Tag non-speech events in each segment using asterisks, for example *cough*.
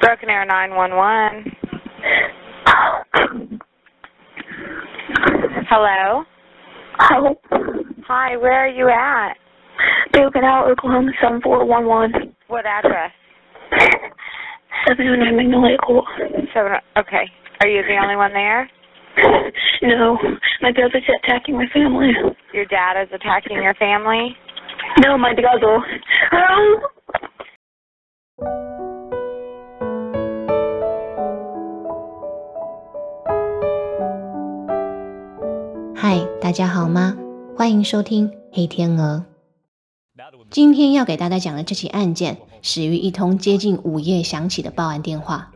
Broken Arrow 911. Hello? Hello. Hi, where are you at? Broken Arrow, Oklahoma 7411. What address? 709 Magnolia Court. Seven. Oh, okay. Are you the only one there? *laughs* No, my brother's attacking my family. Your dad is attacking your family? No, my brother. Oh. 大家好吗？欢迎收听黑天鹅。今天要给大家讲的这起案件，始于一通接近午夜响起的报案电话。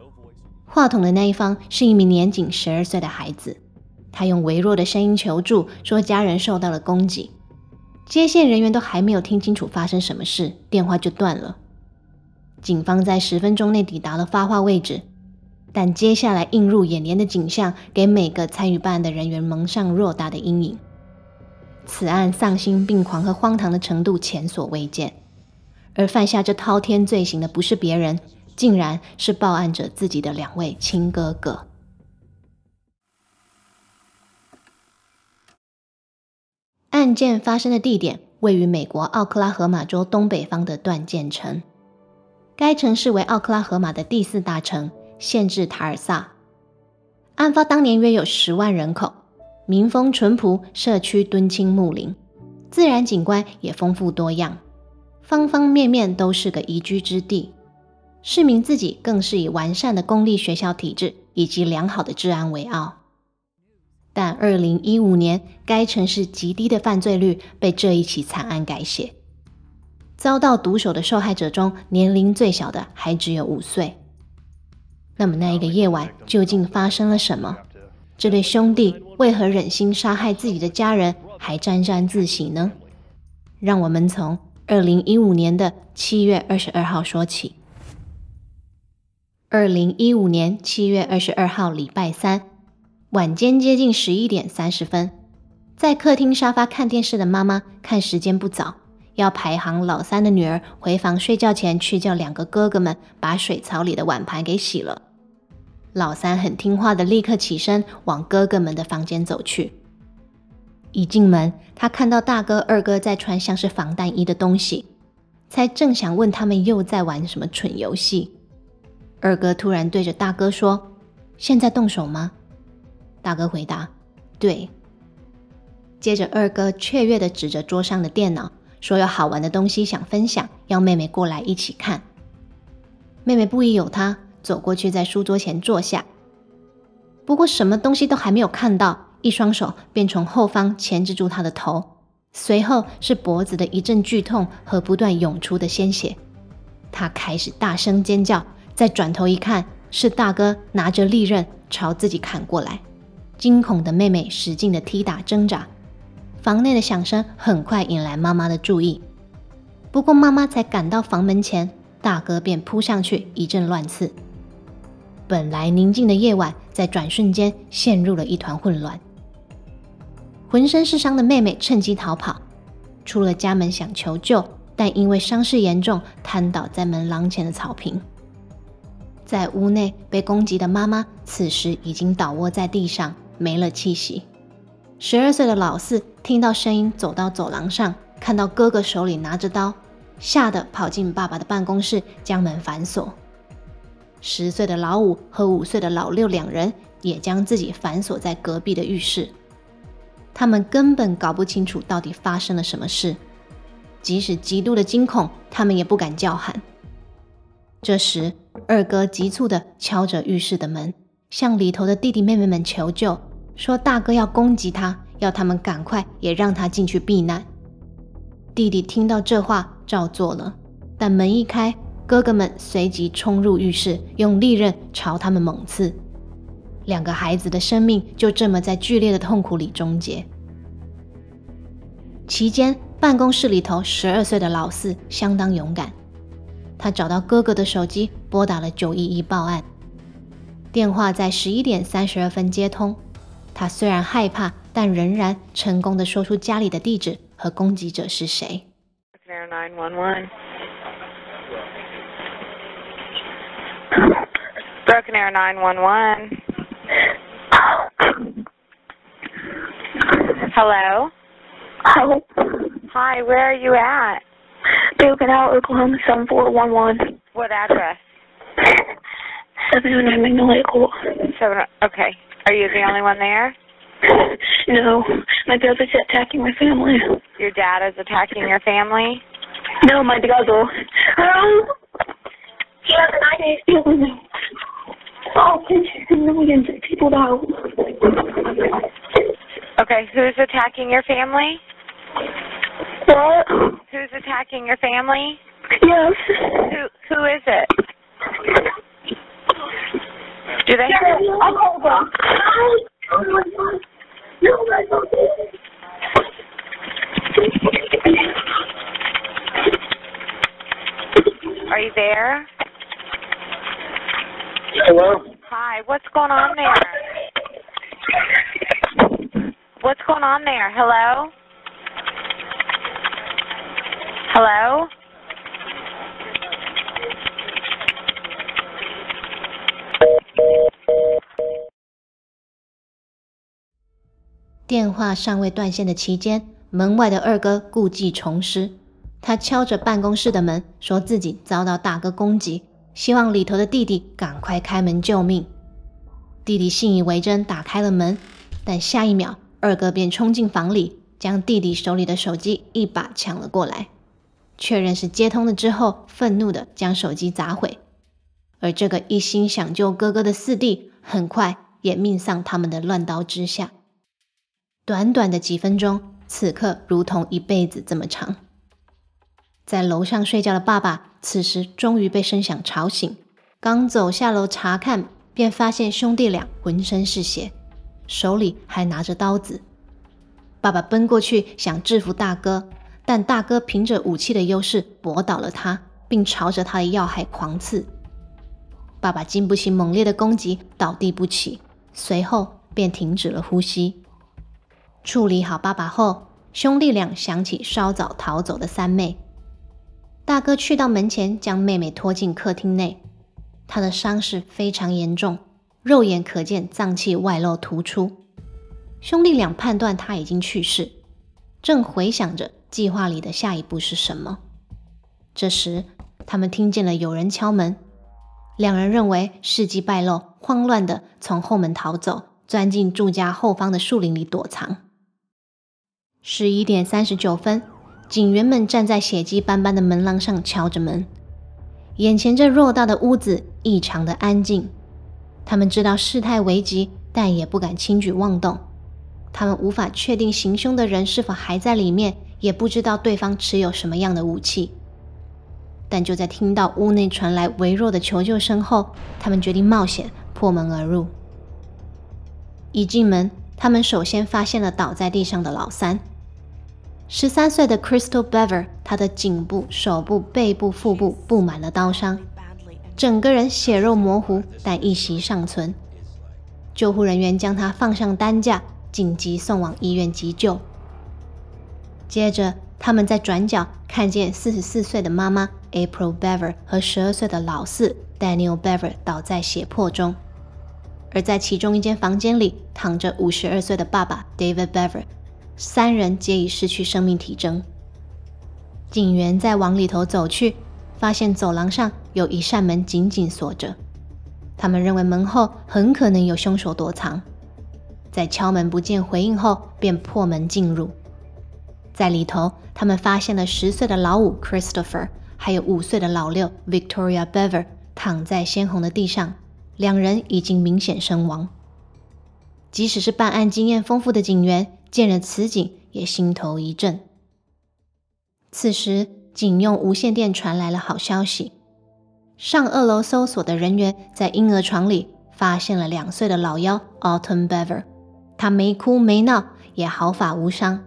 话筒的那一方是一名年仅十二岁的孩子，他用微弱的声音求助，说家人受到了攻击。接线人员都还没有听清楚发生什么事，电话就断了。警方在十分钟内抵达了发话位置，但接下来映入眼帘的景象，给每个参与办案的人员蒙上偌大的阴影。此案丧心病狂和荒唐的程度前所未见，而犯下这滔天罪行的不是别人，竟然是报案者自己的两位亲哥哥。案件发生的地点位于美国奥克拉荷马州东北方的断剑城，该城市为奥克拉荷马的第四大城，限制塔尔萨。案发当年约有十万人口。民风淳朴，社区敦亲睦邻，自然景观也丰富多样，方方面面都是个宜居之地。市民自己更是以完善的公立学校体制以及良好的治安为傲。但二零一五年，该城市极低的犯罪率被这一起惨案改写。遭到毒手的受害者中，年龄最小的还只有五岁。那么那一个夜晚究竟发生了什么？这对兄弟为何忍心杀害自己的家人，还沾沾自喜呢？让我们从二零一五年的七月二十二号说起。二零一五年七月二十二号，礼拜三晚间接近十一点三十分，在客厅沙发看电视的妈妈看时间不早，要排行老三的女儿回房睡觉前去叫两个哥哥们把水槽里的碗盘给洗了。老三很听话的，立刻起身往哥哥们的房间走去。一进门，他看到大哥、二哥在穿像是防弹衣的东西，才正想问他们又在玩什么蠢游戏。二哥突然对着大哥说：“现在动手吗？”大哥回答：“对。”接着，二哥雀跃的指着桌上的电脑，说：“有好玩的东西想分享，要妹妹过来一起看。”妹妹不疑有他。走过去，在书桌前坐下。不过，什么东西都还没有看到，一双手便从后方钳制住他的头，随后是脖子的一阵剧痛和不断涌出的鲜血。他开始大声尖叫，再转头一看，是大哥拿着利刃朝自己砍过来。惊恐的妹妹使劲的踢打挣扎。房内的响声很快引来妈妈的注意。不过，妈妈才赶到房门前，大哥便扑上去一阵乱刺。本来宁静的夜晚，在转瞬间陷入了一团混乱。浑身是伤的妹妹趁机逃跑，出了家门想求救，但因为伤势严重，瘫倒在门廊前的草坪。在屋内被攻击的妈妈，此时已经倒卧在地上，没了气息。十二岁的老四听到声音，走到走廊上，看到哥哥手里拿着刀，吓得跑进爸爸的办公室，将门反锁。十岁的老五和五岁的老六两人也将自己反锁在隔壁的浴室，他们根本搞不清楚到底发生了什么事，即使极度的惊恐，他们也不敢叫喊。这时，二哥急促地敲着浴室的门，向里头的弟弟妹妹们求救，说大哥要攻击他，要他们赶快也让他进去避难。弟弟听到这话，照做了，但门一开。哥哥们随即冲入浴室，用利刃朝他们猛刺，两个孩子的生命就这么在剧烈的痛苦里终结。期间，办公室里头十二岁的老四相当勇敢，他找到哥哥的手机，拨打了九一一报案。电话在十一点三十二分接通，他虽然害怕，但仍然成功的说出家里的地址和攻击者是谁。Broken Arrow 911. Hello? Hello. Hi, where are you at? Broken Arrow, Oklahoma 7411. What address? 709 Magnolia Court. Seven. Okay. Are you the only one there? No, my brother's attacking my family. Your dad is attacking your family? No, my brother. Um, he has an idea me. Oh, millions of people out. Okay, who's attacking your family? What? Who's attacking your family? Yes. Who who is it? Do they I'll call them. My God. No, my God. are you there? Hello? Hi, what's going on there? What's going on there? Hello? Hello? “电话尚未断线的期间，门外的二哥故技重施，他敲着办公室的门，说自己遭到大哥攻击， 希望里头的弟弟赶快开门救命。弟弟信以为真，打开了门，但下一秒，二哥便冲进房里，将弟弟手里的手机一把抢了过来。确认是接通了之后，愤怒的将手机砸毁。而这个一心想救哥哥的四弟，很快也命丧他们的乱刀之下。短短的几分钟，此刻如同一辈子这么长。在楼上睡觉的爸爸，此时终于被声响吵醒，刚走下楼查看，便发现兄弟俩浑身是血，手里还拿着刀子。爸爸奔过去想制服大哥，但大哥凭着武器的优势驳倒了他，并朝着他的要害狂刺。爸爸经不起猛烈的攻击，倒地不起，随后便停止了呼吸。处理好爸爸后，兄弟俩想起稍早逃走的三妹。大哥去到门前，将妹妹拖进客厅内。她的伤势非常严重，肉眼可见脏器外露突出。兄弟俩判断她已经去世，正回想着计划里的下一步是什么。这时，他们听见了有人敲门。两人认为事迹败露，慌乱的从后门逃走，钻进住家后方的树林里躲藏。十一点三十九分，警员们站在血迹斑斑的门廊上敲着门。眼前这偌大的屋子异常的安静，他们知道事态危急，但也不敢轻举妄动。他们无法确定行凶的人是否还在里面，也不知道对方持有什么样的武器。但就在听到屋内传来微弱的求救声后，他们决定冒险破门而入。一进门，他们首先发现了倒在地上的老三，十三岁的 Crystal Bever，他的颈部、手部、背部、腹部布满了刀伤，整个人血肉模糊，但一息尚存。救护人员将他放上担架，紧急送往医院急救。接着，他们在转角看见四十四岁的妈妈。April Bever 和十二岁的老四 Daniel Bever 倒在血泊中，而在其中一间房间里躺着五十二岁的爸爸 David Bever，三人皆已失去生命体征。警员在往里头走去，发现走廊上有一扇门紧紧锁着，他们认为门后很可能有凶手躲藏。在敲门不见回应后，便破门进入，在里头，他们发现了十岁的老五 Christopher。还有五岁的老六 Victoria Bever 躺在鲜红的地上，两人已经明显身亡。即使是办案经验丰富的警员，见了此景也心头一震。此时，警用无线电传来了好消息：上二楼搜索的人员在婴儿床里发现了两岁的老幺 Autumn Bever，他没哭没闹，也毫发无伤。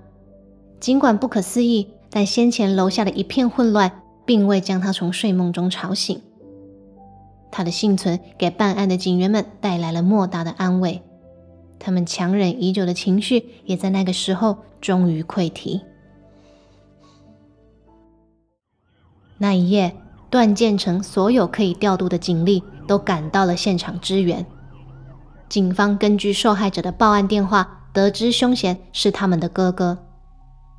尽管不可思议，但先前楼下的一片混乱。并未将他从睡梦中吵醒。他的幸存给办案的警员们带来了莫大的安慰，他们强忍已久的情绪也在那个时候终于溃堤。那一夜，段建成所有可以调度的警力都赶到了现场支援。警方根据受害者的报案电话，得知凶嫌是他们的哥哥，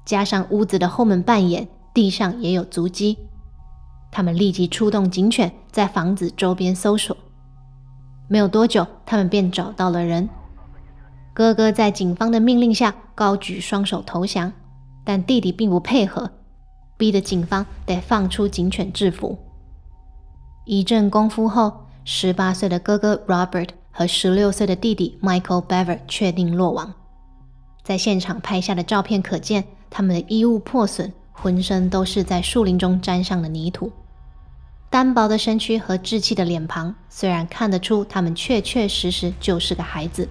加上屋子的后门半掩，地上也有足迹，他们立即出动警犬在房子周边搜索。没有多久，他们便找到了人。哥哥在警方的命令下高举双手投降，但弟弟并不配合，逼得警方得放出警犬制服。一阵功夫后，十八岁的哥哥 Robert 和十六岁的弟弟 Michael Bever 确定落网。在现场拍下的照片可见，他们的衣物破损，浑身都是在树林中沾上的泥土。单薄的身躯和稚气的脸庞，虽然看得出他们确确实实就是个孩子，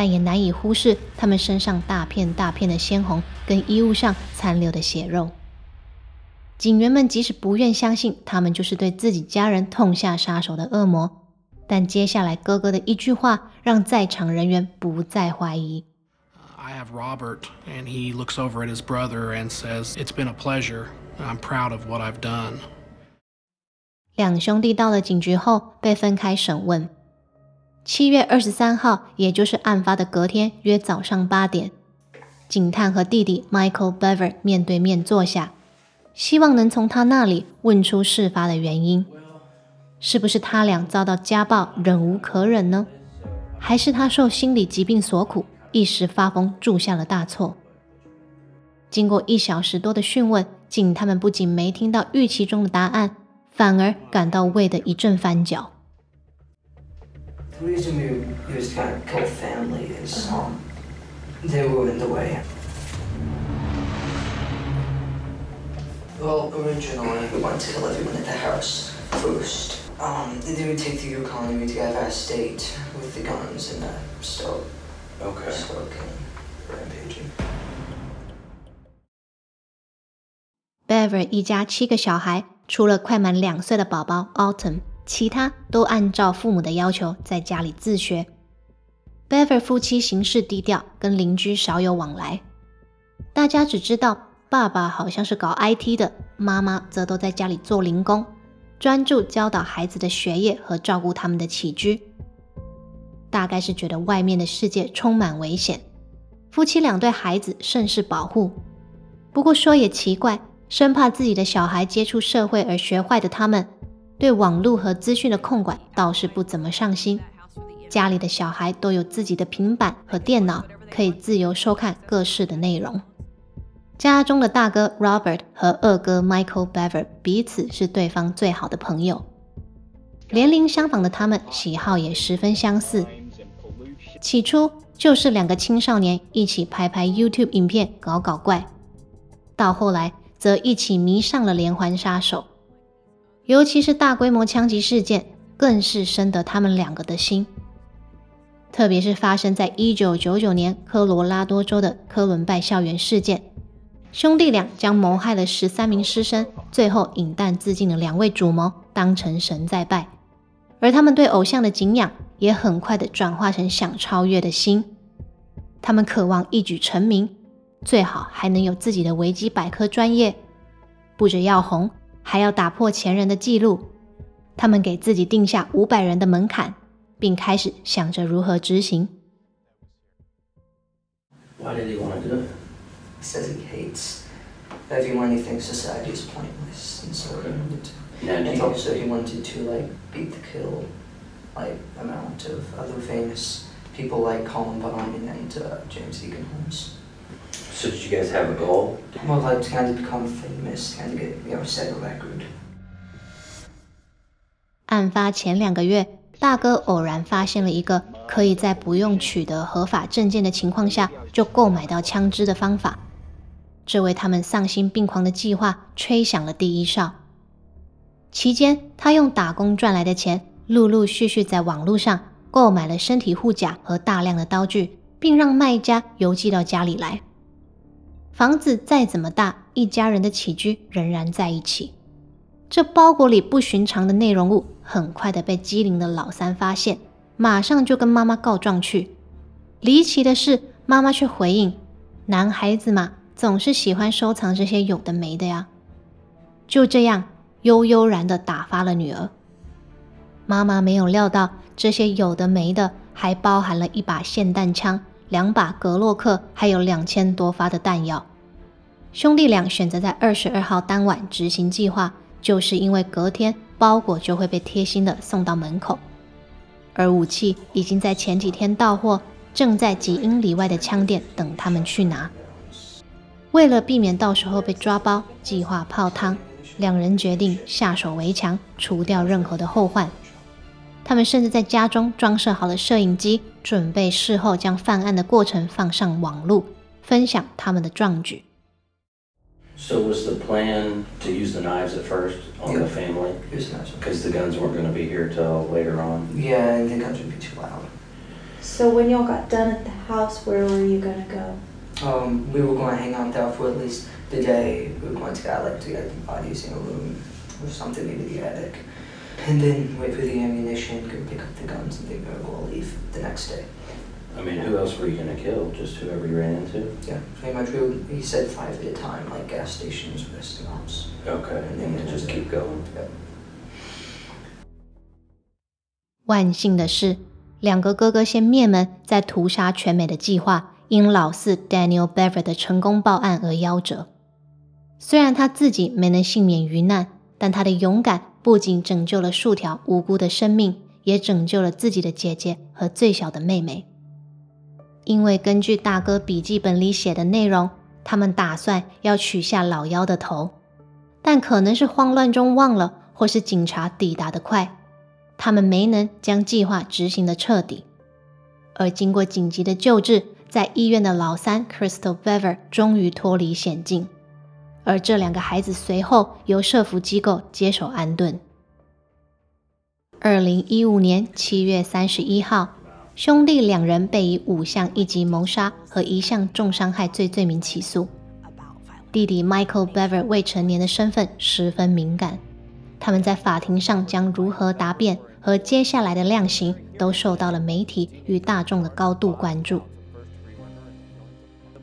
但也难以忽视他们身上大片大片的鲜红跟衣物上残留的血肉。警员们即使不愿相信他们就是对自己家人痛下杀手的恶魔，但接下来哥哥的一句话让在场人员不再怀疑。I have Robert, and he looks over at his brother and says, It's been a pleasure. I'm proud of what I've done. 两兄弟到了警局后被分开审问。七月二十三号，也就是案发的隔天，约早上八点，警探和弟弟 Michael Bever 面对面坐下，希望能从他那里问出事发的原因。是不是他俩遭到家暴，忍无可忍呢？还是他受心理疾病所苦，一时发疯，铸下了大错？经过一小时多的讯问，警探们不仅没听到预期中的答案。反而感到胃的一阵翻搅。The reason we used kind of kill family is um, they were in the way. Well, originally we wanted to kill everyone at the house first. Um, then we take the Yukon and we take our state with the guns and uh, start, Okay. start killing, rampaging. Bever 一家七个小孩。除了快满两岁的宝宝 Autumn， 其他都按照父母的要求在家里自学。Bever 夫妻行事低调，跟邻居少有往来。大家只知道爸爸好像是搞 IT 的，妈妈则都在家里做零工，专注教导孩子的学业和照顾他们的起居。大概是觉得外面的世界充满危险，夫妻俩对孩子甚是保护。不过说也奇怪。生怕自己的小孩接触社会而学坏的他们，对网络和资讯的控管倒是不怎么上心。家里的小孩都有自己的平板和电脑，可以自由收看各式的内容。家中的大哥 Robert 和二哥 Michael Bever 彼此是对方最好的朋友，年龄相仿的他们喜好也十分相似。起初就是两个青少年一起拍拍 YouTube 影片搞搞怪，到后来。则一起迷上了连环杀手，尤其是大规模枪击事件，更是深得他们两个的心。特别是发生在一九九九年科罗拉多州的科伦拜校园事件，兄弟俩将谋害了十三名师生，最后饮弹自尽的两位主谋当成神在拜，而他们对偶像的敬仰也很快的转化成想超越的心，他们渴望一举成名。最好还能有自己的维基百科专业，不止要红，还要打破前人的记录。他们给自己定下五百人的门槛，并开始想着如何执行。Why did he want to do it? He says he hates everyone. He thinks society is pointless, and so he wanted to. Now, do And you, also he wanted to like beat the kill like amount of other famous people like Columbine and uh, James Egan Holmes. So did you guys have a goal? Well, like to kind of become famous, kind of get you know set a record. 案发前两个月，大哥偶然发现了一个可以在不用取得合法证件的情况下就购买到枪支的方法，这为他们丧心病狂的计划吹响了第一哨。期间，他用打工赚来的钱，陆陆续续在网络上购买了身体护甲和大量的刀具，并让卖家邮寄到家里来。房子再怎么大，一家人的起居仍然在一起。这包裹里不寻常的内容物，很快的被机灵的老三发现，马上就跟妈妈告状去。离奇的是，妈妈却回应：“男孩子嘛，总是喜欢收藏这些有的没的呀。”就这样，悠悠然的打发了女儿。妈妈没有料到，这些有的没的，还包含了一把霰弹枪、两把格洛克，还有两千多发的弹药。兄弟俩选择在二十二号当晚执行计划，就是因为隔天包裹就会被贴心的送到门口，而武器已经在前几天到货，正在几英里外的枪店等他们去拿。为了避免到时候被抓包，计划泡汤，两人决定下手为强，除掉任何的后患。他们甚至在家中装设好了摄影机，准备事后将犯案的过程放上网络，分享他们的壮举。So was the plan to use the knives at first on the family? Next one. Because the guns weren't going to be here till later on. Yeah, and the guns would be too loud. So when y'all got done at the house, where were you going to go? Um, we were going to hang out there for at least the day. We were going to get like to get the bodies in a room or something, maybe the attic, and then wait for the ammunition, go pick up the guns, and then go go leave the next day. I mean, who else were you going to kill? Just whoever you ran into? Yeah, pretty much. We would, he said five at a time, like gas stations, restaurants. Okay, and then just keep going. Yep. 万幸的是，两个哥哥先灭门，在屠杀全美的计划因老四 Daniel Bever 的成功报案而夭折。虽然他自己没能幸免于难， 但他的勇敢不仅拯救了数条无辜的生命，也拯救了自己的姐姐和最小的妹妹。因为根据大哥笔记本里写的内容，他们打算要取下老幺的头，但可能是慌乱中忘了，或是警察抵达的快，他们没能将计划执行的彻底。而经过紧急的救治，在医院的老三 Crystal Bever 终于脱离险境，而这两个孩子随后由社福机构接手安顿。二零一五年七月三十一号，兄弟两人被以五项一级谋杀和一项重伤害罪罪名起诉。弟弟 Michael Bever 未成年的身份十分敏感，他们在法庭上将如何答辩和接下来的量刑都受到了媒体与大众的高度关注。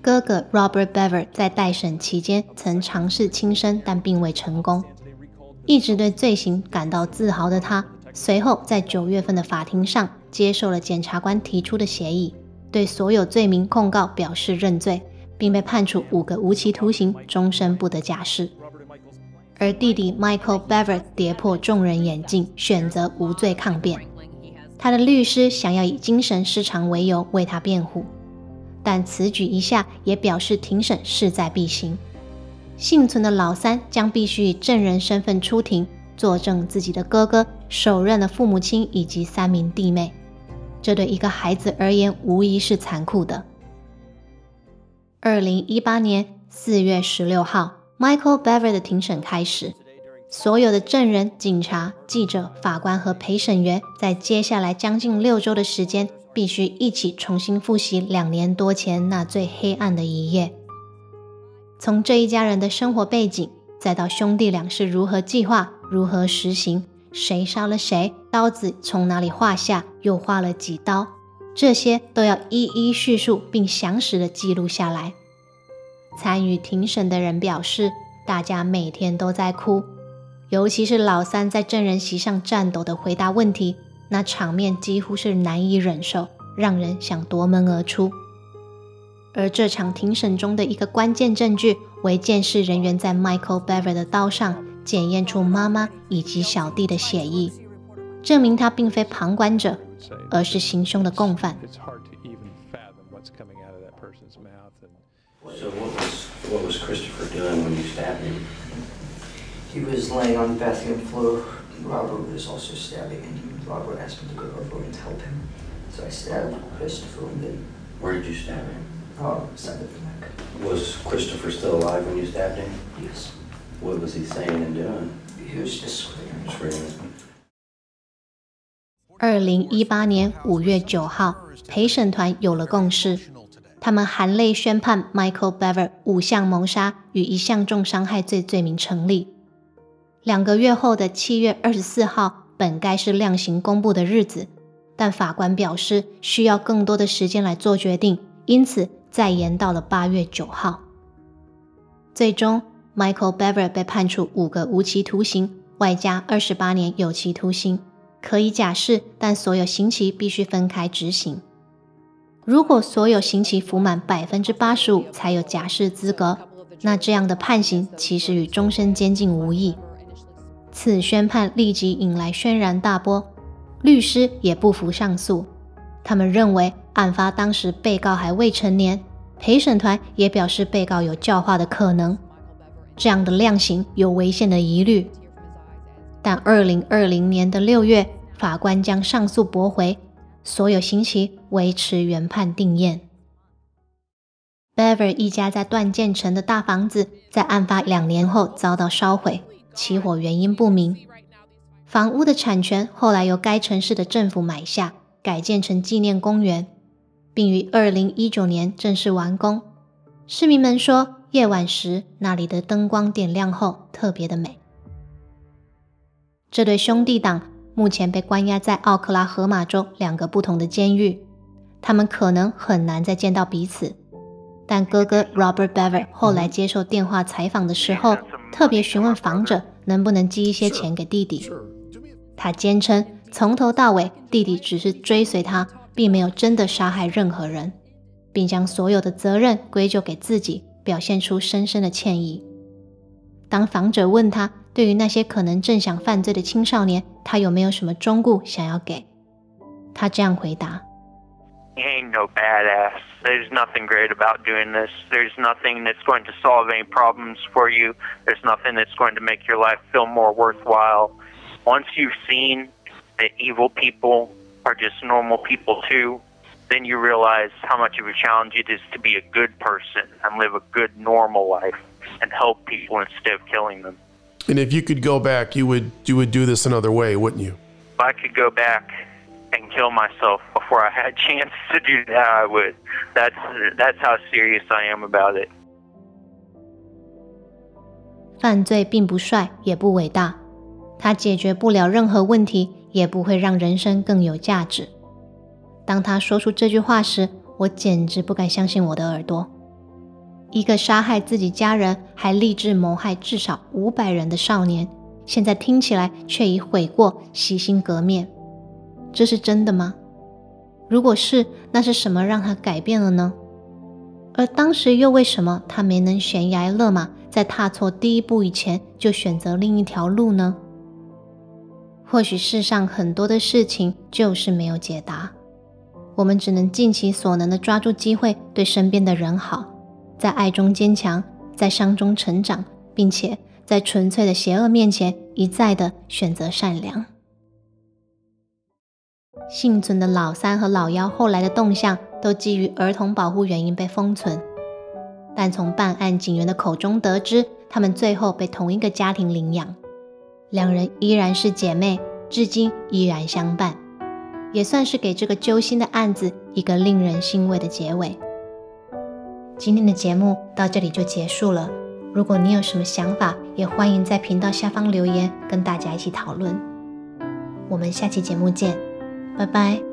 哥哥 Robert Bever 在待审期间曾尝试轻生，但并未成功。一直对罪行感到自豪的他，随后在九月份的法庭上接受了检察官提出的协议，对所有罪名控告表示认罪，并被判处五个无期徒刑，终身不得假释。而弟弟 Michael Bever 跌破众人眼镜，选择无罪抗辩。他的律师想要以精神失常为由为他辩护，但此举一下也表示庭审势在必行。幸存的老三将必须以证人身份出庭，作证自己的哥哥、首任的父母亲以及三名弟妹。这对一个孩子而言无疑是残酷的。二零一八年四月十六号，Michael Bever 的庭审开始。所有的证人、警察、记者、法官和陪审员在接下来将近六周的时间，必须一起重新复习两年多前那最黑暗的一页。从这一家人的生活背景，再到兄弟俩是如何计划、如何实行，谁杀了谁，刀子从哪里划下，又划了几刀，这些都要一一叙述并详实的记录下来。参与庭审的人表示，大家每天都在哭。尤其是老三在证人席上颤抖的回答问题，那场面几乎是难以忍受，让人想夺门而出。而这场庭审中的一个关键证据，为监视人员在 Michael Bever 的刀上检验出妈妈以及小弟的血液，证明他并非旁观者，而是行凶的共犯。It's hard to even fathom what's coming out of that person's mouth. And So what was what was Christopher doing when you stabbed him? He was laying on the bathroom floor. Robert was also stabbing, and Robert asked me to go over and help him. So I stabbed Christopher and then Where did you stab him? uh, side of the neck. Was Christopher still alive when you stabbed him? Yes. What was he saying and doing? He was just screaming. Screaming. 二零一八年五月九号，陪审团有了共识，他们含泪宣判 Michael Bever 五项谋杀与一项重伤害罪罪名成立。 两个月后的七月二十四号，本该是量刑公布的日子，但法官表示需要更多的时间来做决定，因此再延到了八月九号。最终，Michael Bever 被判处五个无期徒刑，外加二十八年有期徒刑。可以假释，但所有刑期必须分开执行。如果所有刑期服满百分之八十五才有假释资格，那这样的判刑其实与终身监禁无异。此宣判立即引来轩然大波，律师也不服上诉，他们认为案发当时被告还未成年，陪审团也表示被告有教化的可能，这样的量刑有违宪的疑虑。但二零二零年的六月，法官将上诉驳回。所有刑期维持原判定验。Bever 一家在段建城的大房子，在案发两年后遭到烧毁，起火原因不明。房屋的产权后来由该城市的政府买下，改建成纪念公园，并于二零一九年正式完工。市民们说，夜晚时那里的灯光点亮后特别的美。这对兄弟党。目前被关押在奥克拉荷马州两个不同的监狱，他们可能很难再见到彼此。但哥哥 Robert Bever 后来接受电话采访的时候，特别询问房者能不能寄一些钱给弟弟。他坚称从头到尾弟弟只是追随他，并没有真的杀害任何人，并将所有的责任归咎给自己，表现出深深的歉意。当访者问他，对于那些可能正想犯罪的青少年，他有没有什么忠告想要给？他这样回答：“You ain't no badass. There's nothing great about doing this. There's nothing that's going to solve any problems for you. There's nothing that's going to make your life feel more worthwhile. Once you've seen that evil people are just normal people too, then you realize how much of a challenge it is to be a good person and live a good, normal life and help people instead of killing them.” And if you could go back, you would you would do this another way, wouldn't you? If I could go back and kill myself before I had a *laughs* chance to do that, I would. That's that's how serious I am about it. 犯罪并不帅，也不伟大，它解决不了任何问题，也不会让人生更有价值。当他说出这句话时，我简直不敢相信我的耳朵。一个杀害自己家人还立志谋害至少五百人的少年，现在听起来却已悔过、洗心革面，这是真的吗？如果是，那是什么让他改变了呢？而当时又为什么他没能悬崖勒马，在踏错第一步以前就选择另一条路呢？或许世上很多的事情就是没有解答，我们只能尽其所能的抓住机会，对身边的人好。在爱中坚强，在伤中成长，并且在纯粹的邪恶面前一再的选择善良。幸存的老三和老幺后来的动向都基于儿童保护原因被封存，但从办案警员的口中得知，他们最后被同一个家庭领养，两人依然是姐妹，至今依然相伴，也算是给这个揪心的案子一个令人欣慰的结尾。今天的节目到这里就结束了。如果你有什么想法，也欢迎在频道下方留言，跟大家一起讨论。我们下期节目见，拜拜。